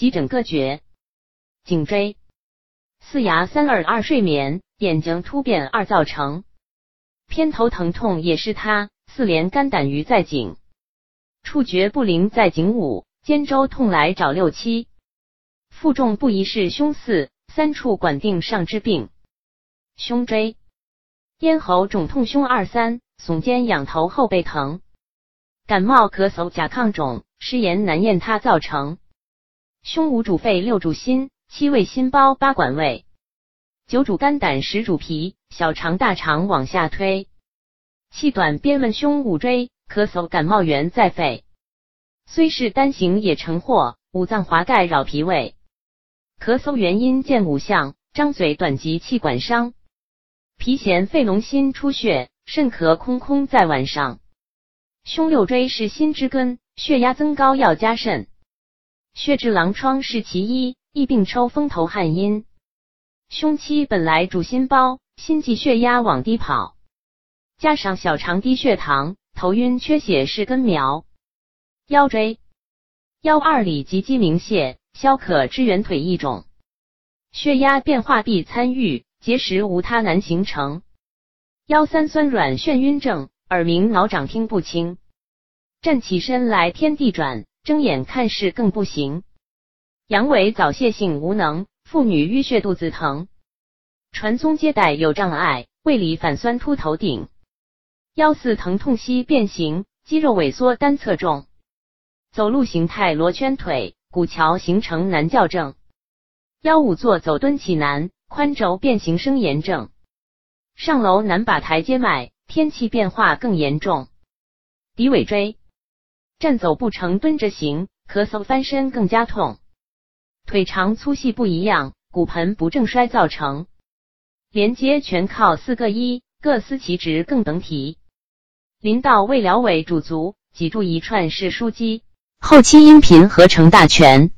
急诊割绝。颈椎四牙三耳二睡眠，眼睛突变二造成。偏头疼痛也是它。四连肝胆鱼在颈，触觉不灵在颈五，肩周痛来找六七。负重不宜是胸四，三处管定上之病。胸椎咽喉肿痛胸二三，耸肩仰头后背疼。感冒咳嗽甲亢肿，湿炎难咽它造成。胸五主肺六主心，七味心包八管胃，九主肝胆十主脾，小肠大肠往下推。气短边问胸五椎，咳嗽感冒源在肺，虽是单行也成祸。五脏华盖扰脾胃，咳嗽原因见五项：张嘴短急气管伤，脾咸肺脓心出血，肾咳空空在晚上。胸六椎是心之根，血压增高要加肾。血滞狼疮是其一，易病抽风头汗阴。胸七本来主心包，心悸血压往低跑。加上小肠低血糖、头晕、缺血是根苗。腰椎腰二里及肌明泄，消渴支援腿一种。血压变化必参与，结石无他难形成。腰三酸软眩晕症，耳鸣脑掌听不清。站起身来天地转，睁眼看事更不行。阳痿早泄性无能，妇女淤血肚子疼。传宗接代有障碍，胃里反酸秃头顶。腰四疼痛膝变形，肌肉萎缩单侧重，走路形态罗圈腿，骨桥形成难校正。腰五坐走蹲起难，髋轴变形生炎症。上楼难把台阶迈，天气变化更严重。骶尾椎站走不成蹲着行，咳嗽翻身更加痛。腿长粗细不一样，骨盆不正衰造成。连接全靠四个一，各司其职更等体。临到未了尾主足，脊柱一串是枢机。后期音频合成大全。